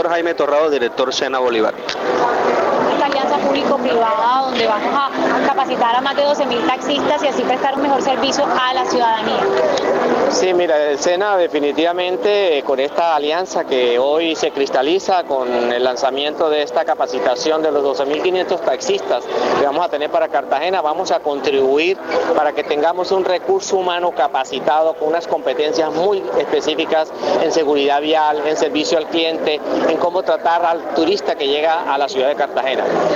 doctor Jaime Torrado, director Sena Bolívar alianza público-privada donde vamos a capacitar a más de 12.000 taxistas y así prestar un mejor servicio a la ciudadanía. Sí, mira, el SENA definitivamente eh, con esta alianza que hoy se cristaliza con el lanzamiento de esta capacitación de los 12.500 taxistas que vamos a tener para Cartagena, vamos a contribuir para que tengamos un recurso humano capacitado con unas competencias muy específicas en seguridad vial, en servicio al cliente, en cómo tratar al turista que llega a la ciudad de Cartagena.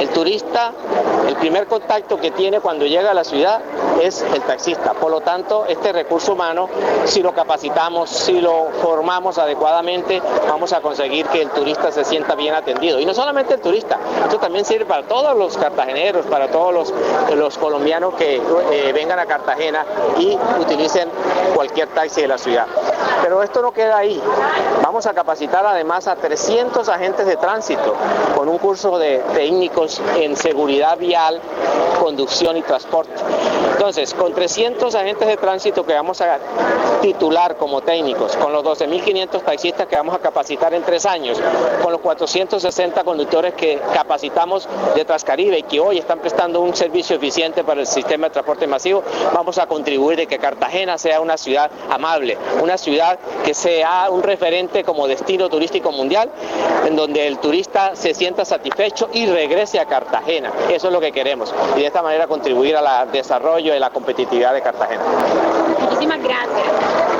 El turista, el primer contacto que tiene cuando llega a la ciudad es el taxista. Por lo tanto, este recurso humano, si lo capacitamos, si lo formamos adecuadamente, vamos a conseguir que el turista se sienta bien atendido. Y no solamente el turista, esto también sirve para todos los cartageneros, para todos los, colombianos que eh, vengan a Cartagena y utilicen cualquier taxi de la ciudad. Pero esto no queda ahí. Vamos a capacitar además a 300 agentes de tránsito con un curso de técnicos en seguridad vial, conducción y transporte. Entonces, con 300 agentes de tránsito que vamos a titular como técnicos, con los 12.500 taxistas que vamos a capacitar en tres años, con los 460 conductores que capacitamos de Trascaribe y que hoy están prestando un servicio eficiente para el sistema de transporte masivo, vamos a contribuir de que Cartagena sea una ciudad amable, una ciudad que sea un referente como destino turístico mundial, en donde el turista se sienta satisfecho y regrese a Cartagena. Eso es lo que queremos y de esta manera contribuir al desarrollo y la competitividad de Cartagena. Muchísimas gracias.